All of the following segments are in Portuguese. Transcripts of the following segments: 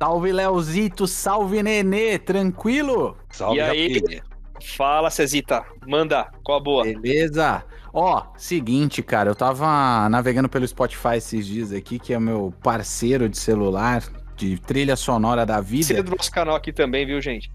Salve, Leozito, salve, Nenê, tranquilo? Salve, e aí? Fala, Cezita. Manda, qual a boa? Beleza? Ó, seguinte, cara, eu tava navegando pelo Spotify esses dias aqui, que é o meu parceiro de celular, de trilha sonora da vida. Você é do nosso canal aqui também, viu, gente?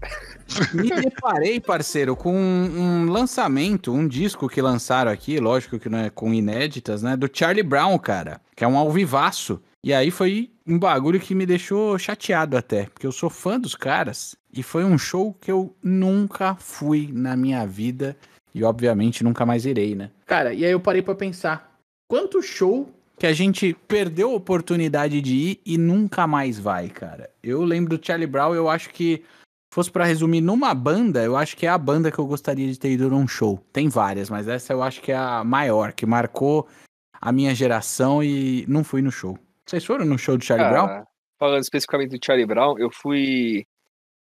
Me deparei, parceiro, com um, um lançamento, um disco que lançaram aqui, lógico que não é com inéditas, né? Do Charlie Brown, cara, que é um alvivaço. E aí foi um bagulho que me deixou chateado até, porque eu sou fã dos caras e foi um show que eu nunca fui na minha vida e obviamente nunca mais irei, né? Cara, e aí eu parei pra pensar, quanto show que a gente perdeu a oportunidade de ir e nunca mais vai, cara. Eu lembro do Charlie Brown, eu acho que fosse pra resumir numa banda, eu acho que é a banda que eu gostaria de ter ido num show. Tem várias, mas essa eu acho que é a maior, que marcou a minha geração e não fui no show. Vocês foram no show do Charlie Brown? Falando especificamente do Charlie Brown, eu fui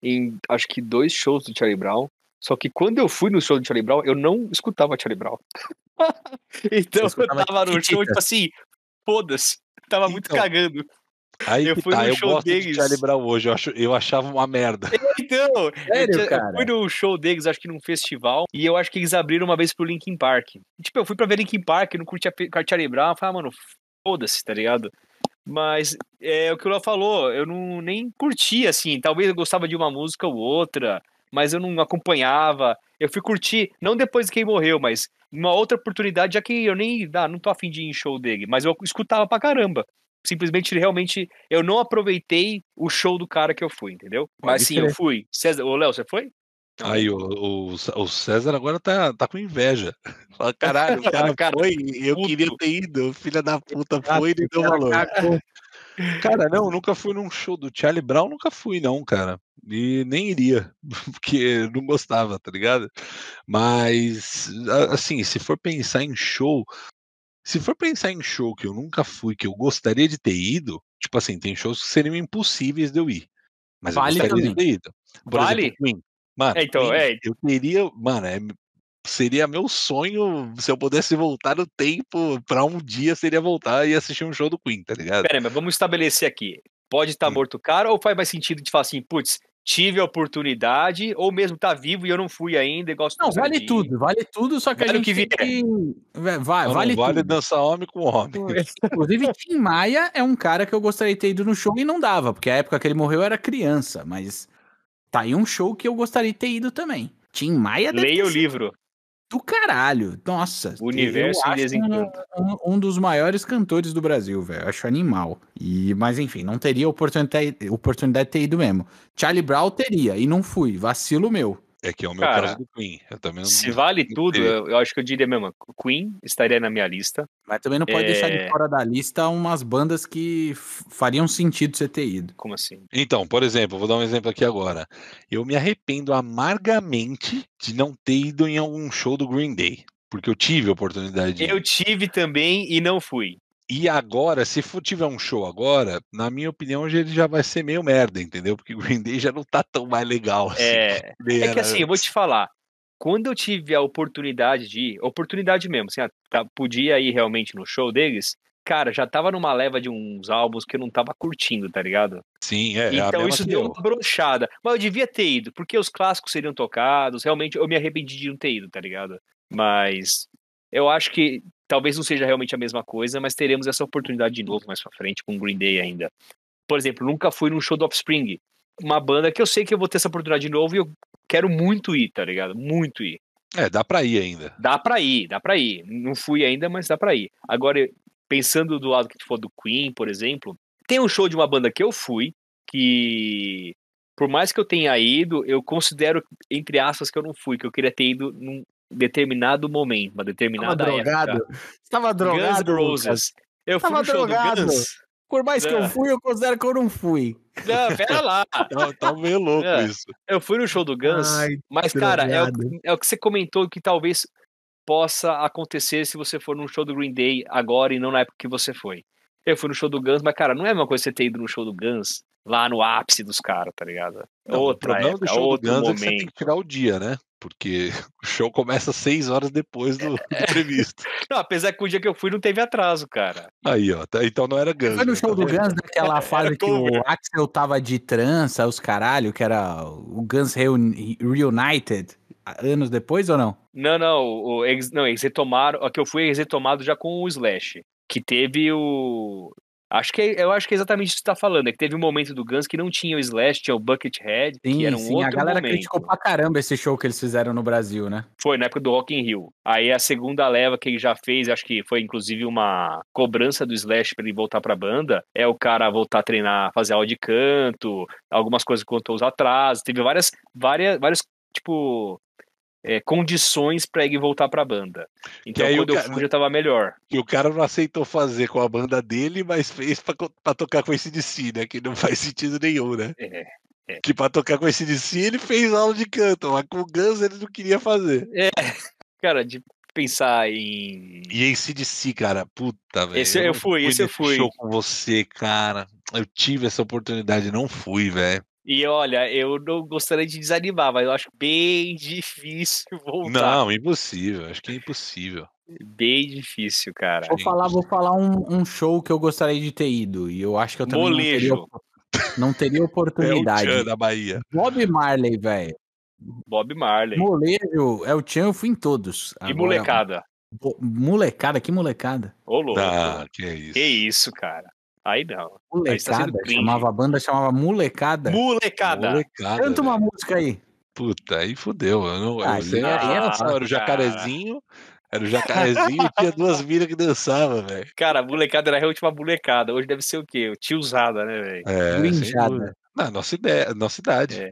em acho que dois shows do Charlie Brown. Só que quando eu fui no show do Charlie Brown, eu não escutava Charlie Brown. então eu escutava tava no show, tipo assim, foda-se. Tava muito Então, cagando. Aí Eu fui tá, no eu show gosto de deles. Charlie Brown hoje, eu, acho, eu achava uma merda. Então, Sério, eu, cara? eu fui no show deles, acho que num festival, e eu acho que eles abriram uma vez pro Linkin Park. E, tipo, eu fui pra ver Linkin Park, não curtia Charlie Brown, eu falei, ah, mano, foda-se, tá ligado? Mas é o que o Léo falou, eu não nem curtia, assim, talvez eu gostava de uma música ou outra, mas eu não acompanhava. Eu fui curtir, não depois que ele morreu, mas uma outra oportunidade, já que eu nem, ah, não tô afim de ir em show dele, mas eu escutava pra caramba. Simplesmente, realmente, eu não aproveitei o show do cara que eu fui, entendeu? Mas sim, eu fui. César, ô Léo, você foi? Aí o, o, o César agora tá, tá com inveja. Fala, caralho, o cara, Cara, foi, eu puto. queria ter ido, filha da puta foi e deu valor. Cara, não, nunca fui num show do Charlie Brown, nunca fui não, cara. E nem iria, porque não gostava, tá ligado? Mas, assim, se for pensar em show, se for pensar em show que eu nunca fui, que eu gostaria de ter ido, tipo assim, tem shows que seriam impossíveis de eu ir. Mas Vale eu gostaria também. de ter ido. Por Vale? exemplo, Queen. Mano, É, então, é. eu teria, mano, é- seria meu sonho se eu pudesse voltar no tempo pra um dia seria voltar e assistir um show do Queen, tá ligado? Pera aí, mas vamos estabelecer aqui. Pode estar Hum. morto o cara ou faz mais sentido de falar assim, putz, tive a oportunidade, ou mesmo tá vivo e eu não fui ainda, igual Não, vale tudo, vale tudo, só que Vale a gente que tem que... Vai, vai, Não, vale não vale tudo. dançar homem com homem. Inclusive, Tim Maia é um cara que eu gostaria de ter ido no show e não dava, porque a época que ele morreu eu era criança, mas tá aí um show que eu gostaria de ter ido também. Tim Maia deve Leia o livro. do caralho. Nossa, O Universo em Desencanto. um, um dos maiores cantores do Brasil, velho. Acho animal. E, mas enfim, não teria oportunidade, oportunidade de ter ido mesmo. Charlie Brown teria, e não fui. Vacilo meu. É que é o meu Cara, caso do Queen. Eu também não- Se vale tudo, eu, eu acho que eu diria mesmo, Queen estaria na minha lista. Mas também não pode deixar de É. fora da lista umas bandas que fariam sentido você ter ido. Como assim? Então, por exemplo, vou dar um exemplo aqui agora. Eu me arrependo amargamente de não ter ido em algum show do Green Day. Porque eu tive a oportunidade de. Eu tive também e não fui. E agora, se for tiver um show agora, na minha opinião, ele já vai ser meio merda, entendeu? Porque o Green Day já não tá tão mais legal assim. É, é que assim, eu vou te falar. Quando eu tive a oportunidade de ir, oportunidade mesmo, assim, ah, tá- podia ir realmente no show deles, cara, já tava numa leva de uns álbuns que eu não tava curtindo, tá ligado? Sim, é. é então isso que deu eu. uma brochada. Mas eu devia ter ido, porque os clássicos seriam tocados. Realmente eu me arrependi de não ter ido, tá ligado? Mas eu acho que talvez não seja realmente a mesma coisa, mas teremos essa oportunidade de novo mais pra frente com o Green Day ainda. Por exemplo, nunca fui num show do Offspring. Uma banda que eu sei que eu vou ter essa oportunidade de novo e eu quero muito ir, tá ligado? Muito ir. É, dá pra ir ainda. Dá pra ir, dá pra ir. Não fui ainda, mas dá pra ir. Agora, pensando do lado que tu for do Queen, por exemplo, tem um show de uma banda que eu fui, que por mais que eu tenha ido, eu considero, entre aspas, que eu não fui, que eu queria ter ido num determinado momento, uma Tava determinada drogado. época. Você tava Guns drogado. Lucas? Roses. Eu fui Tava no show drogado. do Guns. Por mais que eu fui, eu considero que eu não fui. Não, pera lá. Tá, tá meio louco É. isso. Eu fui no show do Guns, Ai, mas, cara, é o, drogado. é o que você comentou que talvez possa acontecer se você for num show do Green Day agora e não na época que você foi. Eu fui no show do Guns, mas, cara, não é a mesma coisa você ter ido no show do Guns lá no ápice dos caras, tá ligado? Não, o Outra problema época, do show do outro Guns é que você tem momento. que tirar o dia, né? Porque o show começa seis horas depois do, do previsto. Não, apesar que o dia que eu fui não teve atraso, cara. Aí, ó, tá- então não era Guns. Foi no né? show do Guns, naquela fase que o Axel tava de trança, os caralho, que era o Guns Reun- Reunited, anos depois ou não? Não, não, o, eles, não, eles retomaram. A que eu fui, eles retomaram já com o Slash. Que teve o. Acho que é- eu acho que é exatamente isso que você tá falando. É que teve um momento do Guns que não tinha o Slash, tinha o Buckethead, que Sim, era um sim, outro a galera momento. criticou pra caramba esse show que eles fizeram no Brasil, né? Foi na época do Rock in Rio. Aí a segunda leva que ele já fez, acho que foi inclusive uma cobrança do Slash pra ele voltar pra banda, é o cara voltar a treinar, fazer aula de canto, algumas coisas quanto aos atrasos. Teve várias, várias, várias tipo é, condições pra ele voltar pra banda. Então quando eu cara- fui já tava melhor. Que o cara não aceitou fazer com a banda dele, mas fez pra tocar com esse DC, né? Que não faz sentido nenhum, né? É, Que pra tocar com esse DC ele fez aula de canto, mas com o Guns ele não queria fazer. cara, de pensar em E esse DC, cara, puta, velho. Esse eu não fui, esse eu fui. show com você, cara. Eu tive essa oportunidade, não fui, velho. E olha, eu não gostaria de desanimar, mas eu acho bem difícil voltar. Não, impossível. Acho que é impossível. Bem difícil, cara. Vou falar, vou falar um, um show que eu gostaria de ter ido. E eu acho que eu também não teria, Molejo. não teria É o oportunidade. Tchan da Bahia. Bob Marley, velho. Bob Marley. Molejo, é o Tchan, eu fui em todos. E Agora, molecada. Molecada, que molecada. Ô, louco. Ah, que é isso. Que isso, cara. Aí não. Aí tá Molecada, cringe. chamava a banda, chamava Molecada. Molecada. Molecada. Canta uma velho. música aí. Puta, aí fudeu. Eu não, Aí- você aí é era, foda, era o jacarezinho. Era o jacarezinho e tinha duas minas que dançavam, velho. Cara, molecada era realmente uma molecada. Hoje deve ser o quê? O tiozada, né, velho? É. Na nossa ideia, nossa idade. É.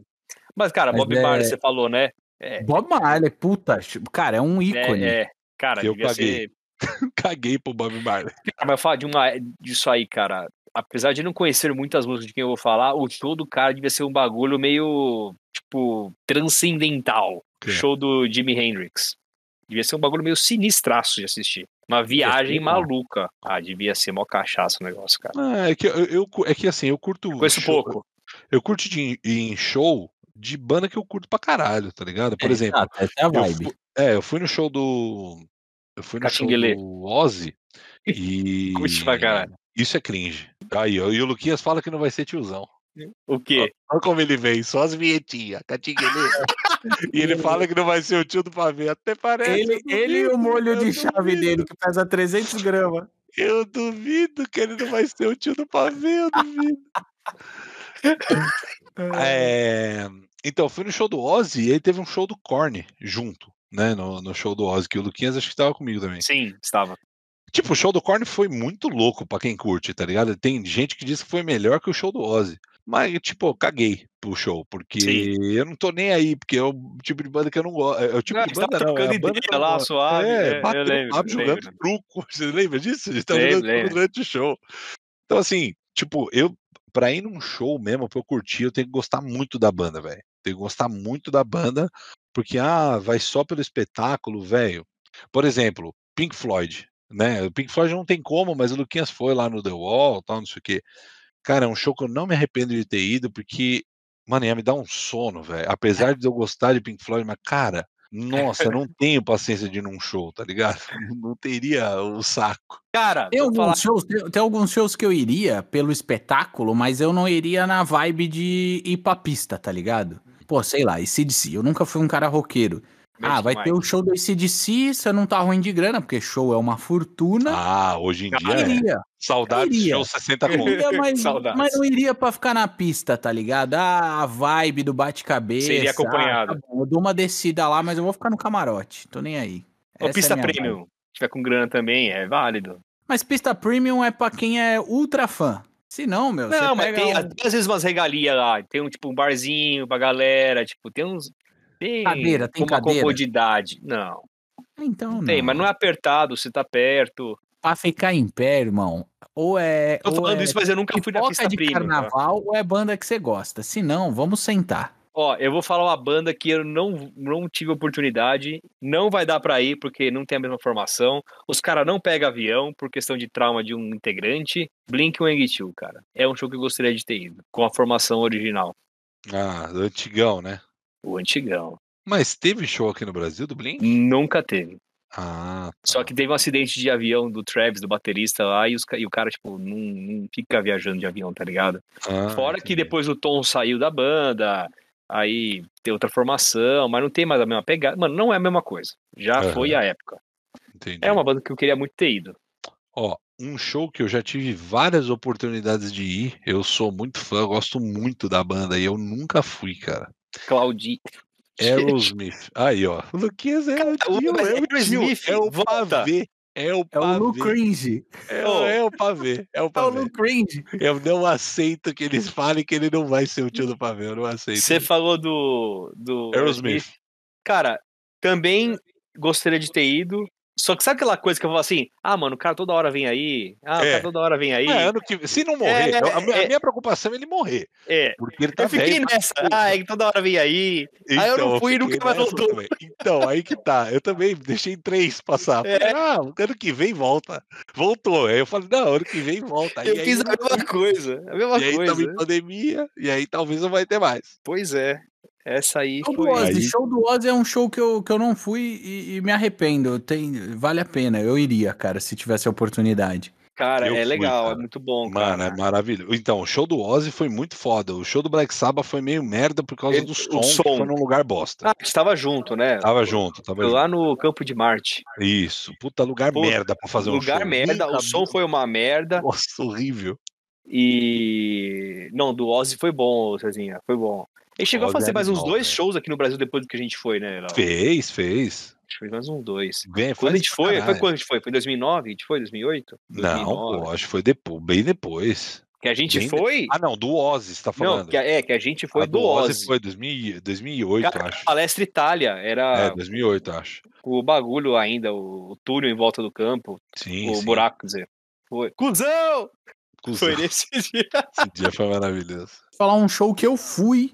Mas, cara, Mas Bob é- Marley, você falou, né? É, Bob Marley, puta, cara, é um ícone. é, é. Cara, Eu devia caguei. ser. Caguei pro Bob Marley. Cara, mas falar de uma, disso aí, cara. Apesar de não conhecer muitas músicas de quem eu vou falar, o show do cara devia ser um bagulho meio, tipo, transcendental. Que? Show do Jimi Hendrix. Devia ser um bagulho meio sinistraço de assistir. Uma viagem ser, maluca. Ah, devia ser mó cachaça o negócio, cara. Ah, é, que eu, eu- é que assim, eu curto. Conheço show- pouco. Eu curto de em show de banda que eu curto pra caralho, tá ligado? Por É, exemplo, exato, essa é a eu vibe. fu- é, eu fui no show do. Eu fui no show Catinguelê. do Ozzy e. Curte pra caralho. Isso é cringe. Aí, ó, e o Luquinhas fala que não vai ser tiozão. O quê? Olha como ele vem, só as vinhetinhas, e ele fala que não vai ser o tio do pavê. Até parece. Ele, ele e o molho de chave duvido. dele, que pesa 300 gramas. Eu duvido que ele não vai ser o tio do pavê, eu duvido. É, Então, fui no show do Ozzy e aí teve um show do Korn junto, né? No, no show do Ozzy, que o Luquinhas acho que tava comigo também. Sim, estava. Tipo, o show do Korn foi muito louco pra quem curte, tá ligado? Tem gente que diz que foi melhor que o show do Ozzy. Mas, tipo, eu caguei pro show, porque Sim. eu não tô nem aí, porque é o tipo de banda que eu não gosto. É o tipo Não, de eles banda, não. É a banda que eu lá, gosto. suave, é, É, eu batendo lembro, papo, jogando lembro. truco. Você lembra disso? A gente tava Lembro, jogando truco durante o show. Então, assim, tipo, eu, pra ir num show mesmo, pra eu curtir, eu tenho que gostar muito da banda, velho. Tenho que gostar muito da banda, porque, ah, vai só pelo espetáculo, velho. Por exemplo, Pink Floyd, né? O Pink Floyd não tem como, mas o Luquinhas foi lá no The Wall, tal, não sei o quê. Cara, é um show que eu não me arrependo de ter ido, porque, mano, ia me dar um sono, velho. Apesar de eu gostar de Pink Floyd, mas, cara, nossa, eu não tenho paciência de ir num show, tá ligado? Não teria o saco. Cara, Tem vou falar. alguns, shows, tem, tem alguns shows que eu iria pelo espetáculo, mas eu não iria na vibe de ir pra pista, tá ligado? Pô, sei lá, ACDC. Eu nunca fui um cara roqueiro. Ah, vai ter o show do ACDC, você não tá ruim de grana, porque show é uma fortuna. Ah, hoje em eu dia é. iria. Saudades iria. show 60 Eu conto. mas, Saudades. mas não iria pra ficar na pista, tá ligado? Ah, a vibe do bate-cabeça. Iria acompanhado. Ah, tá bom, eu dou uma descida lá, mas eu vou ficar no camarote. Tô nem aí. Ou Essa é pista a minha vibe. premium. Se tiver com grana também, é válido. Mas pista premium é pra quem é ultra fã. Se não, meu, Não, mas tem, um- às vezes umas regalias lá. Tem um tipo um barzinho pra galera. Tipo, tem uns. Tem Cadeira, tem uma cadeira? comodidade. Não, Então, não. tem, mas não é apertado, você tá perto. Pra ficar em pé, irmão. Ou é. Tô ou falando é isso, mas eu nunca fui na pista de tá? carnaval ou é banda que você gosta. Se não, vamos sentar. Ó, eu vou falar uma banda que eu não, não tive oportunidade, não vai dar pra ir porque não tem a mesma formação. Os caras não pegam avião por questão de trauma de um integrante. Blink-182, cara. É um show que eu gostaria de ter ido, com a formação original, Ah, do antigão, né? o antigão. Mas teve show aqui no Brasil do Blink? Nunca teve. Ah, tá. Só que teve um acidente de avião do Travis, do baterista lá, e, os, e o cara, tipo, não, não, fica viajando de avião, tá ligado? Ah, Fora entendi. que depois o Tom saiu da banda, aí tem outra formação, mas não tem mais a mesma pegada. Mano, não é a mesma coisa. Já Aham. foi a época. Entendi. É uma banda que eu queria muito ter ido. Ó, um show que eu já tive várias oportunidades de ir. Eu sou muito fã, eu gosto muito da banda e eu nunca fui, cara. Claudi. Aerosmith. Aí, ó. O Luquinhas é o tio, é o tio. Aerosmith, É o volta. pavê. É o É o Lu pavê. Cringe. É, é o pavê. É o É o pavê. Lu Cringe. Eu não aceito que eles falem que ele não vai ser o tio do pavê. Eu não aceito. Você falou do. do Aerosmith. Cara, também gostaria de ter ido. Só que sabe aquela coisa que eu falo assim? Ah, mano, o cara toda hora vem aí. Ah, o É. cara toda hora vem aí. É, que... Se não morrer, É, eu- a, minha, a é. minha preocupação é ele morrer. É. Porque ele tá Eu fiquei velho. pra nessa. porra. Ah, é toda hora vem aí. Aí eu não fui e nunca mais voltou. também. Então, aí que tá. Eu também deixei três passar. É. Ah, ano que vem volta. Voltou. Aí eu falei, não, ano que vem volta. Eu e aí, fiz a mesma coisa. A mesma e aí coisa. tava em pandemia, e aí talvez não vai ter mais. Pois é. Essa aí Show do foi. Ozzy. Aí- Show do Ozzy é um show que eu, que eu não fui e, e me arrependo. Tem, vale a pena. Eu iria, cara, se tivesse a oportunidade. Cara, Eu é fui, legal, cara. é muito bom, Mano, cara. é maravilhoso. Então, o show do Ozzy foi muito foda. O show do Black Sabbath foi meio merda por causa Ele- do som, que som. foi num lugar bosta. Ah, a gente tava junto, né? Tava junto, tava junto. lá no Campo de Marte. Isso, puta lugar Puta, merda pra fazer um Lugar show. merda, Nem o som foi uma merda. Nossa, horrível. E. Não, do Ozzy foi bom, Cezinha, foi bom. Ele chegou Ozzy a fazer mais uns dois velho. shows aqui no Brasil depois do que a gente foi, né? Léo? Fez, fez. Acho que fez mais uns dois. Vem, Quando a gente foi, foi caralho. quando a gente foi? Foi em 2009? A gente foi? 2008? Não, 2009. pô, acho que foi depois, bem depois. Que a gente bem foi? Ah, não, do Ozzy, você tá Não, falando. que, a- é, que a gente foi A do Ozzy. Ah, foi 2000, 2008, Cara, acho. Palestra Itália, era É, 2008, acho. o bagulho ainda, o, o túnel em volta do campo, Sim, o sim. buraco, quer dizer. Foi. Cusão! Cusão. Foi nesse dia. Esse dia foi maravilhoso. Vou falar um show que eu fui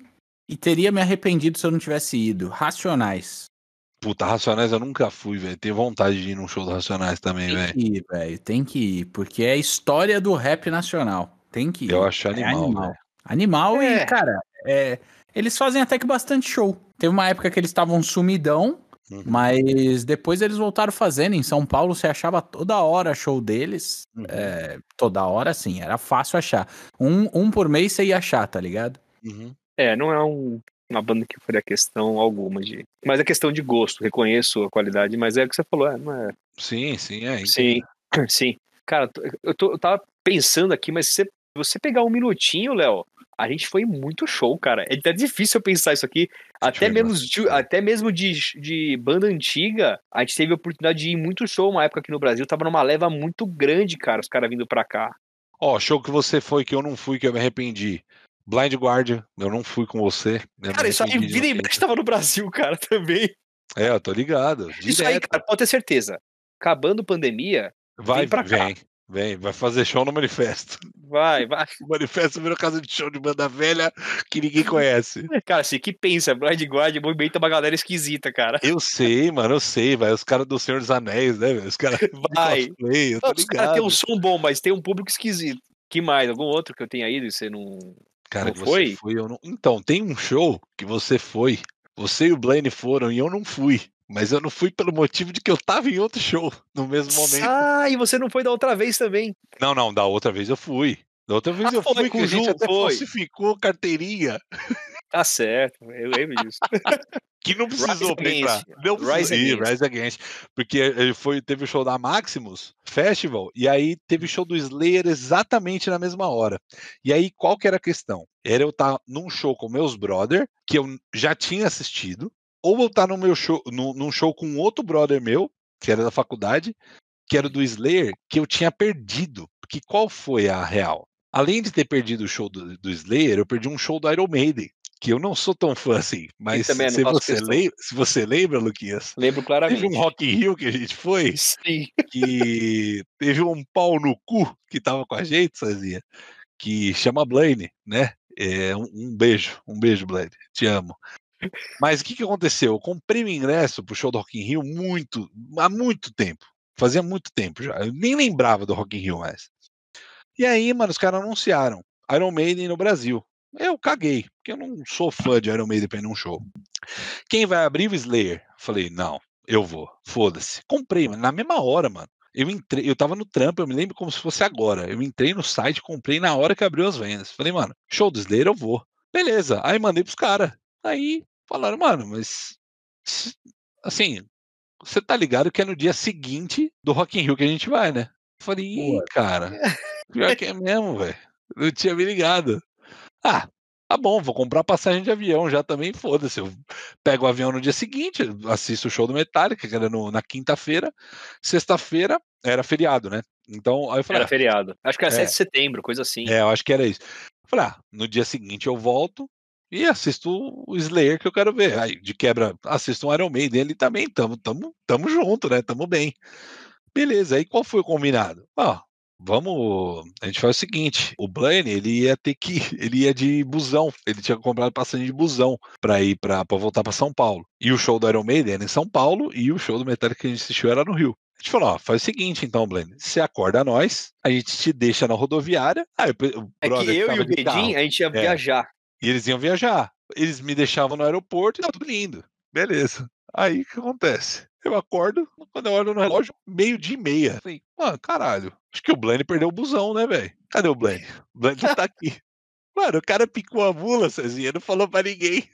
e teria me arrependido se eu não tivesse ido. Racionais. Puta, Racionais eu nunca fui, velho. Tenho vontade de ir num show do Racionais também, Tem velho. que ir, velho. Tem que ir. Porque é a história do rap nacional. Tem que ir. Eu acho É animal, animal. velho. Animal É. e, cara, é, eles fazem até que bastante show. Teve uma época que eles estavam sumidão, Uhum. mas depois eles voltaram fazendo. Em São Paulo você achava toda hora show deles. Uhum. É, toda hora, sim, era fácil achar. Um, um por mês você ia achar, tá ligado? Uhum. É, não é um- uma banda que faria questão alguma de. Mas é questão de gosto, reconheço a qualidade, mas é o que você falou, é, não é. Sim, sim, é. Sim, sim. Cara, eu, tô, eu tava pensando aqui, mas se você pegar um minutinho, Léo, a gente foi muito show, cara. É até difícil eu pensar isso aqui. Até mesmo, de, até mesmo de, de banda antiga, a gente teve a oportunidade de ir muito show uma época aqui no Brasil. Tava numa leva muito grande, cara, os caras vindo pra cá. Ó, show que você foi que eu não fui, que eu me arrependi. Blind Guardian, eu não fui com você. me Cara, isso aí, vida e mexe, tava no Brasil, cara, também. É, eu tô ligado. Isso aí, Direto. cara, pode ter certeza. Acabando pandemia, vai, vem pra cá. vem, vem, vai fazer show no manifesto. vai, vai. O manifesto virou casa de show de banda velha que ninguém conhece. Cara, assim, que pensa, Blind Guard movimenta uma galera esquisita, cara. Eu sei, mano, eu sei, vai. Os caras do Senhor dos Anéis, né, velho? Os caras Vai. cosplay, eu tô os caras têm um som bom, mas tem um público esquisito. Que mais? Algum outro que eu tenha ido e você não. Cara, foi? você foi, não. Então, tem um show que você foi, você e o Blaine foram e eu não fui. Mas eu não fui pelo motivo de que eu tava em outro show no mesmo momento. Ah, e você não foi da outra vez também. Não, não, da outra vez eu fui. Da outra vez Ah, eu fui, com que o Ju, até foi. falsificou carteirinha. Tá certo, eu lembro disso. Que não precisou. Against. Não Rise Against. Rise Against. Porque ele foi, teve o show da Maximus Festival e aí teve o show do Slayer exatamente na mesma hora. E aí, qual que era a questão? Era eu estar num show com meus brother, que eu já tinha assistido, ou eu estar no meu show, num, num show com outro brother meu, que era da faculdade, que era do Slayer, que eu tinha perdido. Porque qual foi a real? Além de ter perdido o show do, do Slayer, eu perdi um show do Iron Maiden. Que eu não sou tão fã assim, mas também se você, lembra, se você lembra, Luquinhas, Lembro teve claramente. um Rock in Rio que a gente foi, Sim. que teve um pau no cu que tava com a gente, Sazinha, que chama Blaine, né? É, um, um beijo, um beijo, Blaine, te amo. Mas o que, que aconteceu? Eu comprei o ingresso pro show do Rock in Rio muito, há muito tempo. Fazia muito tempo já. Eu nem lembrava do Rock in Rio mais. E aí, mano, os caras anunciaram Iron Maiden no Brasil. Eu caguei, porque eu não sou fã de Iron Maiden pra ir num show. Quem vai abrir o Slayer? Falei, não, eu vou. Foda-se. Comprei, mano, na mesma hora, mano. Eu entrei, eu tava no trampo, eu me lembro como se fosse agora. Eu entrei no site, comprei na hora que abriu as vendas. Falei, mano, show do Slayer eu vou. Beleza. Aí mandei pros caras. Aí falaram, mano, mas assim, você tá ligado que é no dia seguinte do Rock in Rio que a gente vai, né? Falei, Ih, cara, pior que é mesmo, velho. Não tinha me ligado. Ah, tá bom, vou comprar passagem de avião já também, foda-se. Eu pego o avião no dia seguinte, assisto o show do Metallica, que era no, na quinta-feira. Sexta-feira era feriado, né? Então, aí eu falei. Era ah, feriado. Acho que era é, 7 de setembro, coisa assim. É, eu acho que era isso. Eu falei, ah, no dia seguinte eu volto e assisto o Slayer que eu quero ver. Aí, de quebra, assisto um Iron Maiden ali também, tamo, tamo, tamo junto, né? Tamo bem. Beleza, aí qual foi o combinado? Ó, vamos. A gente faz o seguinte: o Blaine, ele ia ter que. Ele ia de busão. Ele tinha comprado passagem de busão para ir para voltar para São Paulo. E o show do Iron Maiden era em São Paulo e o show do Metallica que a gente assistiu era no Rio. A gente falou, ó, faz o seguinte então, Blaine, você acorda nós, a gente te deixa na rodoviária. Aí, o é que eu e o Bedin, a gente ia é, viajar. E eles iam viajar. Eles me deixavam no aeroporto e tá tudo lindo. Beleza. Aí o que acontece? Eu acordo, quando eu olho no relógio, meio dia e meia. Falei, mano, caralho, acho que o Blaine perdeu o busão, né, velho? Cadê o Blaine? O Blaine tá aqui. Mano, o cara picou a mula, Cezinha, não falou pra ninguém.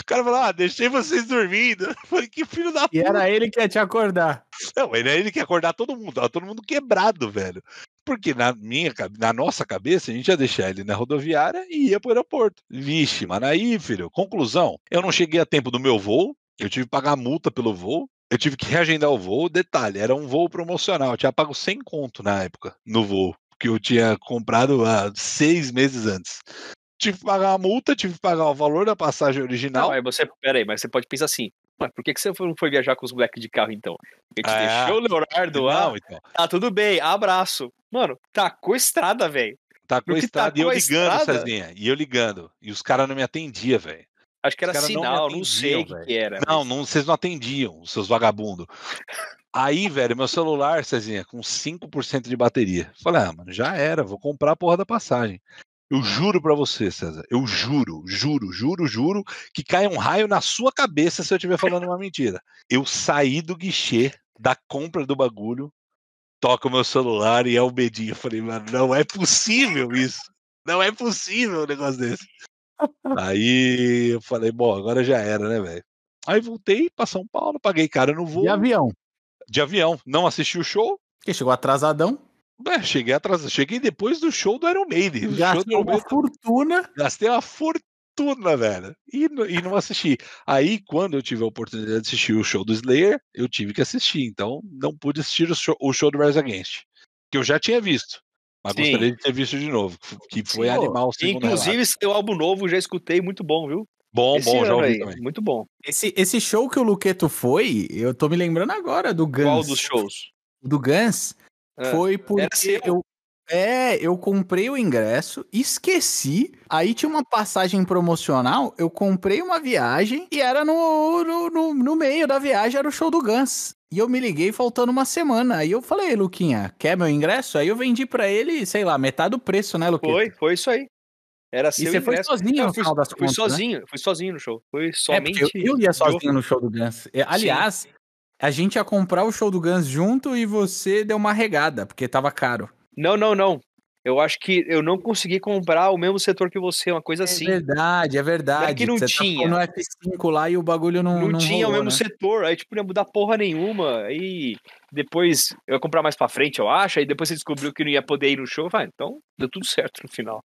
O cara falou, ah, deixei vocês dormindo. Eu falei, que filho da puta. E era ele que ia te acordar. Não, era ele que ia acordar todo mundo. Tava todo mundo quebrado, velho. Porque na minha, na nossa cabeça, a gente ia deixar ele na rodoviária e ia pro aeroporto. Vixe, mano, aí, filho, conclusão, eu não cheguei a tempo do meu voo, eu tive que pagar multa pelo voo, eu tive que reagendar o voo. Detalhe, era um voo promocional, eu tinha pago 100 conto na época, no voo, que eu tinha comprado há seis meses antes tive que pagar a multa, tive que pagar o valor da passagem original. Não, aí você, peraí, mas você pode pensar assim, mas por que, que você não foi viajar com os moleques de carro então? Porque te ah, deixou o Leonardo lá. Não, então. Tá tudo bem, abraço. Mano, tacou estrada, velho. Tacou estrada e eu ligando, Cezinha. E eu ligando. E os caras não me atendiam, velho. Acho que era sinal, não, não sei o que, que, era. Não, mas... não, vocês não atendiam, os seus vagabundos. Aí, velho, meu celular, Cezinha, com 5% de bateria. Falei, ah, mano, já era, vou comprar a porra da passagem. Eu juro para você, César. Eu juro, juro, juro, juro que cai um raio na sua cabeça se eu estiver falando uma mentira. Eu saí do guichê da compra do bagulho, toca o meu celular e é o medinho. Eu falei, mano, não é possível isso. Não é possível um negócio desse. Aí eu falei, bom, agora já era, né, velho? Aí voltei para São Paulo, paguei cara no voo. De avião. De avião. Não assisti o show. Que chegou atrasadão. É, cheguei atrás, cheguei depois do show do Iron Maiden. Gastei uma fortuna. Gastei uma fortuna, velho. E, e não assisti. Aí, quando eu tive a oportunidade de assistir o show do Slayer, eu tive que assistir. Então, não pude assistir o show, o show do Rise Against. Que eu já tinha visto. Mas Sim. gostaria de ter visto de novo. Que foi Sim, animal. Inclusive, esse teu álbum novo já escutei, muito bom, viu? Bom, esse bom, já ouvi aí, também. Muito bom. Esse, esse show que o Luqueto foi, eu tô me lembrando agora do Guns. Qual dos shows? Do Guns. É. Foi porque eu, é, eu comprei o ingresso, esqueci. Aí tinha uma passagem promocional. Eu comprei uma viagem e era no, no, no, no, meio da viagem, era o show do Guns. E eu me liguei faltando uma semana. Aí eu falei, Luquinha, quer meu ingresso? Aí eu vendi para ele, sei lá, metade do preço, né, Luquinha? Foi, foi isso aí. Era seu e você ingresso. foi sozinho no final das fui contas, Fui sozinho, né? fui sozinho no show. Foi somente. É eu, eu ia sozinho no show do Guns. Aliás, Sim. A gente ia comprar o show do Guns junto e você deu uma regada, porque tava caro. Não, não, não. Eu acho que eu não consegui comprar o mesmo setor que você, uma coisa é assim. É verdade, é verdade. É que não você tinha. Tá no F5 lá e o bagulho não. Não, não tinha rolou, o mesmo né? setor. Aí, tipo, não ia mudar porra nenhuma. Aí depois eu ia comprar mais pra frente, eu acho. Aí depois você descobriu que não ia poder ir no show. Vai, então deu tudo certo no final.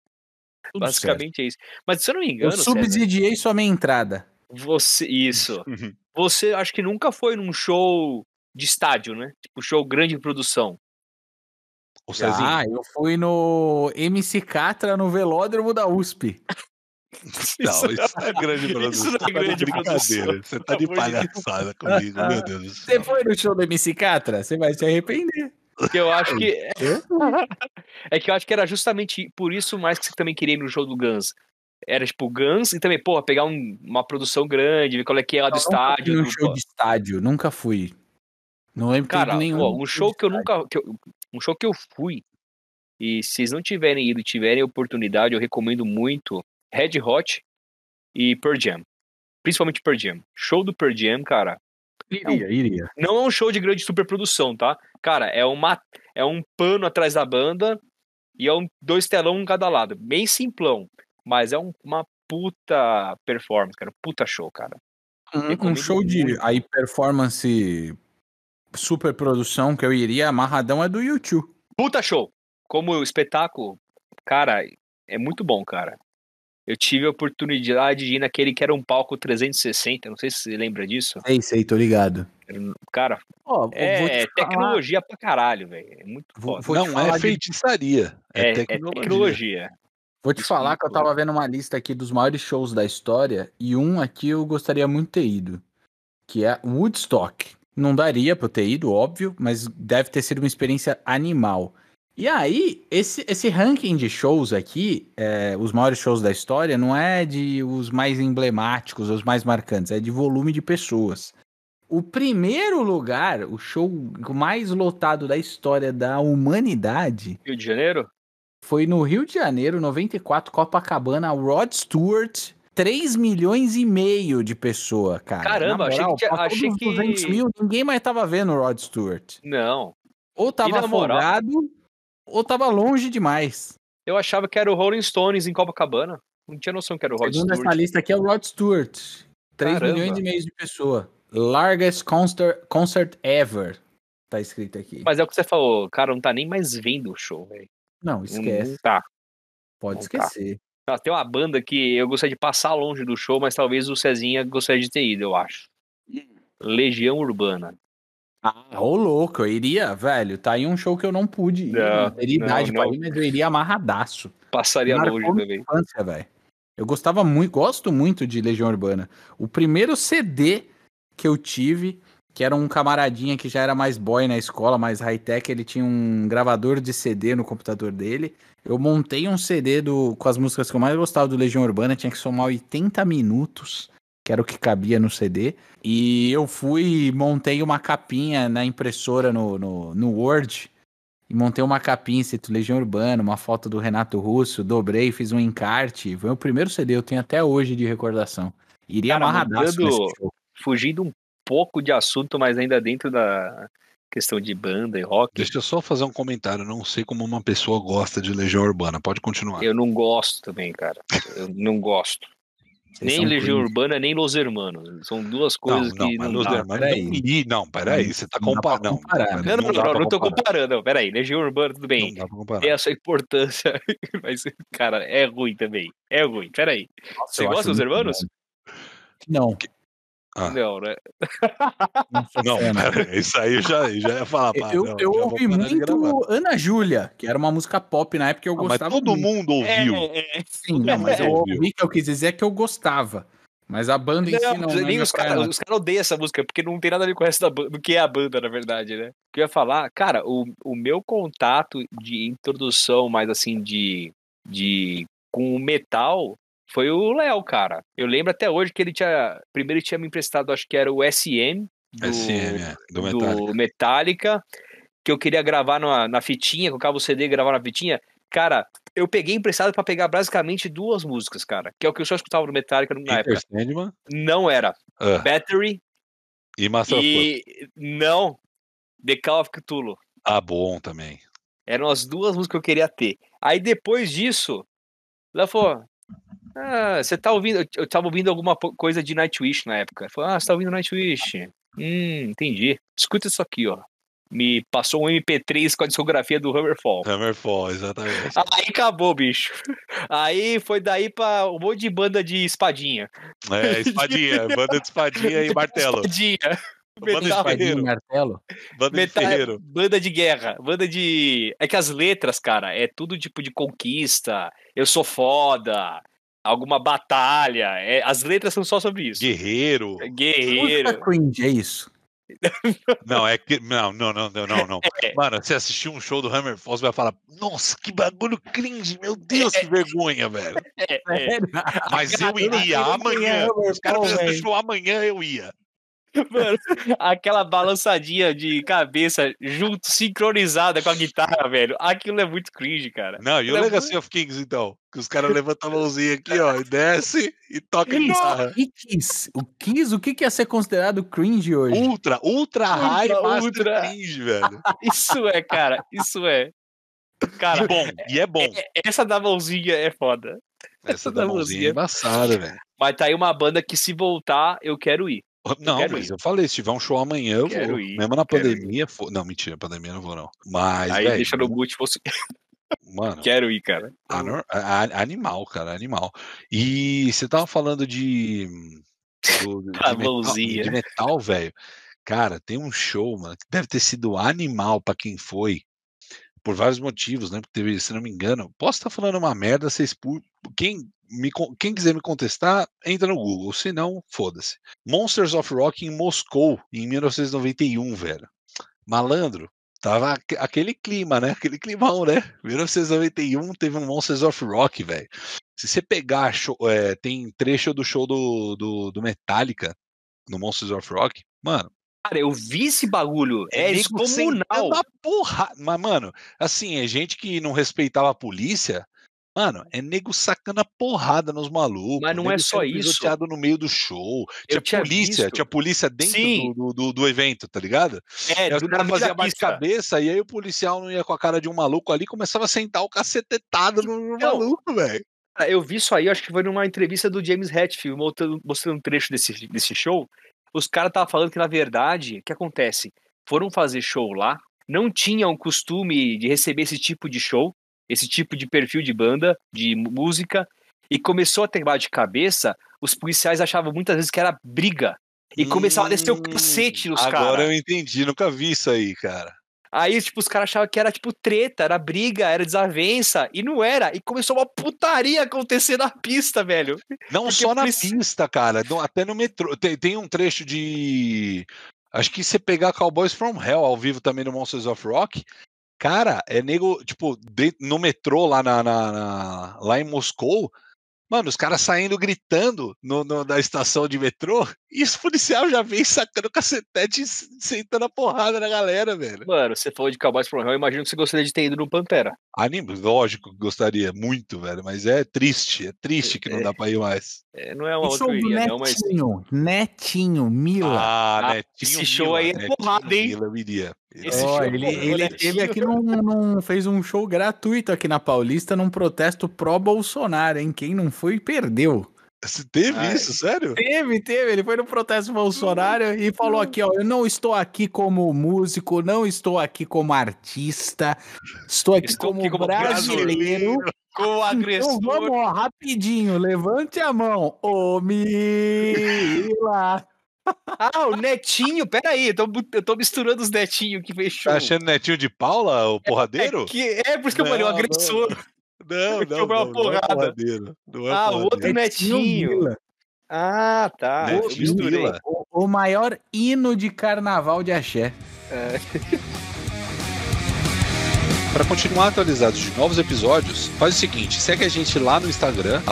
Tudo Basicamente certo. é isso. Mas se eu não me engano. Eu subsidiei César, sua minha entrada. Você. Isso. você acho que nunca foi num show de estádio, né? Tipo, show grande produção. Ah, eu fui no MC Catra no velódromo da USP. Não, isso é grande produção. Isso não é grande tá brincadeira. Você tá de palhaçada comigo, meu Deus do céu. Você foi no show do MC Catra? Você vai se arrepender. Porque eu acho que. é que eu acho que era justamente por isso mais que você também queria ir no show do Guns. Era tipo Guns e também, pô, pegar um, uma produção grande, ver qual é que é lá do eu estádio. Nunca fui no show de estádio, nunca fui. Não lembro Cara, nenhum. Ó, um show que eu nunca. Que eu, um show que eu fui. E se vocês não tiverem ido e tiverem oportunidade, eu recomendo muito Red Hot e Pearl Jam. principalmente Pearl Jam. Show do Pearl Jam, cara. Iria, é um, iria. Não é um show de grande superprodução, tá? Cara, é uma é um pano atrás da banda e é um dois telão em cada lado, bem simplão, mas é um, uma puta performance, cara, puta show, cara. Um, um show de aí performance super produção que eu iria amarradão é do YouTube. Puta show. Como espetáculo, cara, é muito bom, cara. Eu tive a oportunidade de ir naquele que era um palco 360, não sei se você lembra disso. Sei, sei, tô ligado. Cara, oh, é tecnologia pra caralho, velho. É muito vou, vou Não é feitiçaria, é, é, tecnologia. é tecnologia. Vou te falar que eu tava vendo uma lista aqui dos maiores shows da história e um aqui eu gostaria muito de ter ido, que é Woodstock. Não daria pra eu ter ido, óbvio, mas deve ter sido uma experiência animal. E aí, esse, esse ranking de shows aqui, é, os maiores shows da história, não é de os mais emblemáticos, os mais marcantes, é de volume de pessoas. O primeiro lugar, o show mais lotado da história da humanidade. Rio de Janeiro? Foi no Rio de Janeiro, 94, Copacabana, Rod Stewart. 3 milhões e meio de pessoa, cara. Caramba, moral, achei que. Achei que... 200 mil, ninguém mais tava vendo o Rod Stewart. Não. Ou tava afogado, ou tava longe demais. Eu achava que era o Rolling Stones em Copacabana. Não tinha noção que era o Rod Segundo Stewart. essa lista aqui é o Rod Stewart. 3 Caramba. milhões e meio de pessoa. Largest concert, concert ever. Tá escrito aqui. Mas é o que você falou, cara, não tá nem mais vendo o show, velho. Não, esquece. Não tá. Pode não tá. esquecer. Tá. Tem uma banda que eu gostaria de passar longe do show, mas talvez o Cezinha gostaria de ter ido, eu acho. Legião Urbana. Ah, ô louco, eu iria, velho. Tá aí um show que eu não pude ir. Não, não teria idade não, pra ir, mas eu iria amarradaço. Passaria Marcou longe também. Infância, velho. Eu gostava muito, gosto muito de Legião Urbana. O primeiro CD que eu tive que era um camaradinha que já era mais boy na escola, mais high-tech, ele tinha um gravador de CD no computador dele. Eu montei um CD do, com as músicas que eu mais gostava do Legião Urbana, tinha que somar 80 minutos, que era o que cabia no CD. E eu fui montei uma capinha na impressora no, no, no Word, e montei uma capinha escrito Legião Urbana, uma foto do Renato Russo, dobrei, fiz um encarte. Foi o primeiro CD, eu tenho até hoje de recordação. Iria Cara, amarradaço. Fugindo um pouco de assunto, mas ainda dentro da questão de banda e rock. Deixa eu só fazer um comentário. Não sei como uma pessoa gosta de Legião Urbana. Pode continuar. Eu não gosto também, cara. Eu não gosto. nem Legião Urbana, nem Los Hermanos. São duas coisas não, não, que. Não, Los Hermanos peraí. não, peraí, você tá comparando. Não, comparar, não, não, não, não, tô comparando. Não, peraí, Legião Urbana, tudo bem. Tem essa importância, mas, cara, é ruim também. É ruim, peraí. Nossa, você gosta dos Hermanos? Não. Ah. Não, né? não, pera, isso aí eu já, já ia falar. Pá, eu não, eu ouvi muito Ana Júlia, que era uma música pop na época que eu ah, gostava. Mas todo muito. mundo ouviu. É, é, Sim, não, mas eu ouvi que eu quis dizer que eu gostava. Mas a banda em si não. Nem é os caras cara odeiam essa música, porque não tem nada a ver com essa da do que é a banda, na verdade, né? O que eu ia falar, cara, o, o meu contato de introdução, mais assim, de, de com o metal foi o Léo, cara. Eu lembro até hoje que ele tinha. Primeiro ele tinha me emprestado, acho que era o SM. Do, SM, é, do Metallica. do Metallica. Que eu queria gravar na, na fitinha, colocava o CD e gravava na fitinha. Cara, eu peguei emprestado para pegar basicamente duas músicas, cara. Que é o que eu só escutava no Metallica na época. Sandman? Não era. Uh. Battery. E Master e... Não. The Call of Cthulhu. Ah, bom também. Eram as duas músicas que eu queria ter. Aí depois disso, ela falou: ah, você tá ouvindo. Eu tava ouvindo alguma coisa de Nightwish na época. Falei, ah, você tá ouvindo Nightwish? Hum, entendi. Escuta isso aqui, ó. Me passou um MP3 com a discografia do Hammerfall. Hammerfall, exatamente. Aí acabou, bicho. Aí foi daí pra um monte de banda de espadinha. É, espadinha. banda de espadinha e martelo. Espadinha. Banda de ferreiro. martelo. Banda Metal, de ferreiro. Banda de guerra. Banda de. É que as letras, cara, é tudo tipo de conquista. Eu sou foda alguma batalha. É, as letras são só sobre isso. Guerreiro. É, guerreiro. cringe, é isso. não, é que. Não, não, não, não, não. É. Mano, você assistiu um show do Hammer Falls vai falar: Nossa, que bagulho cringe, meu Deus, que vergonha, velho. É, é. Mas eu iria amanhã. Os caras fizeram show amanhã, eu ia. Mano, aquela balançadinha de cabeça junto, sincronizada com a guitarra, velho. Aquilo é muito cringe, cara. Não, e o é Legacy of Kings, então? Que os caras levantam a mãozinha aqui, ó, e desce e toca a guitarra. E Kiss? O Kiss, o que, que ia ser conconsiderado cringe hoje? Ultra, ultra, high, master ultra. cringe, velho. Isso é, cara. Isso é. Cara, E bom, e é bom. é- essa da mãozinha é foda. Essa da da mãozinha mãozinha. é embaçada, velho. Mas tá aí uma banda que se voltar, eu quero ir. Não, quero mas ir. eu falei, se tiver um show amanhã, eu Quero vou. ir, Mesmo na pandemia, não, mentira, pandemia eu não vou, não. Mas, aí velho, deixa no boot, você mano, quero ir, cara. anor- animal, cara, animal. E você tava falando de. do- de A metal- mãozinha. de metal, velho. Cara, tem um show, mano, que deve ter sido animal pra quem foi. Por vários motivos, né? Porque teve, se não me engano, posso estar falando uma merda, vocês. Quem, me, quem quiser me contestar, entra no Google. Se não, foda-se. Monsters of Rock em Moscou, em 1991, velho. Malandro, tava aque- aquele clima, né? Aquele climão, né? 1991 teve um Monsters of Rock, velho. Se você pegar, show- é, tem trecho do show do, do, do Metallica no Monsters of Rock, mano. Cara, eu vi esse bagulho. É, nego descomunal. sentando a porra. Mas, mano, assim, é gente que não respeitava a polícia. Mano, é nego sacando a porrada nos malucos. Mas não é só isso. no meio do show. Tinha, Eu tinha polícia, visto. tinha polícia dentro do, do, do evento, tá ligado? É, da faziam pista. bate-cabeça, e aí o policial não ia com a cara de um maluco ali, começava a sentar o cacetetado no, Então, maluco, velho. Cara, Eu vi isso aí, acho que foi numa entrevista do James Hetfield, mostrando, mostrando um trecho desse, desse show. Os caras estavam falando que, na verdade, o que acontece? Foram fazer show lá, não tinham costume de receber esse tipo de show, esse tipo de perfil de banda, de música, e começou a ter de cabeça, os policiais achavam muitas vezes que era briga. E começava a descer o Hum, cacete nos Agora caras. eu entendi, nunca vi isso aí, cara. Aí, tipo, os caras achavam que era, tipo, treta, era briga, era desavença, e não era. E começou uma putaria acontecer na pista, velho. Não Porque só na pista, cara, até no metrô. Tem, tem um trecho de. Acho que você pegar Cowboys from Hell ao vivo também no Monsters of Rock. Cara, é nego, tipo, de- no metrô lá, na, na- na- lá em Moscou. Mano, os caras saindo gritando no, no- na estação de metrô e os policiais já vem sacando cacetete e sentando a porrada na galera, velho. Mano, você falou de Cowboys from Hell, eu imagino que você gostaria de ter ido no Pantera. Anime, lógico que gostaria muito, velho, mas é triste, é triste que não dá pra ir mais. É, não é uma E outra iria, não, mas. Netinho, Netinho, Mila. Ah, Ah, Netinho esse show Mila, aí é Netinho porrada, hein? Mila, eu iria. Esse show, ele ele Netinho. teve aqui num, num- fez um show gratuito aqui na Paulista num protesto pró-Bolsonaro, hein? Quem não foi, perdeu. Você teve Ai. isso, sério? Teve, teve. Ele foi no protesto Bolsonaro e falou aqui, ó, eu não estou aqui como músico, não estou aqui como artista, estou aqui, Estou como, aqui como brasileiro. Com o Então agressor. vamos, ó, rapidinho, levante a mão. Ô, Mila. Ah, o Netinho, peraí, eu tô, eu tô misturando os Netinho que fez show. Tá achando Netinho de Paula, o porradeiro? É, que, é por isso que eu falei, o Não, agressor. Não, não, não, não é porrada. porradeiro. Não é Ah, o porradeiro. outro Netinho. Mila. Ah, tá. eu Netinho. O, o maior hino de carnaval de axé. Para continuar atualizados de novos episódios, faz o seguinte, segue a gente lá no Instagram,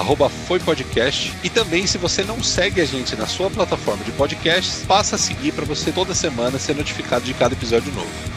foipodcast, e também se você não segue a gente na sua plataforma de podcasts, passa a seguir para você toda semana ser notificado de cada episódio novo.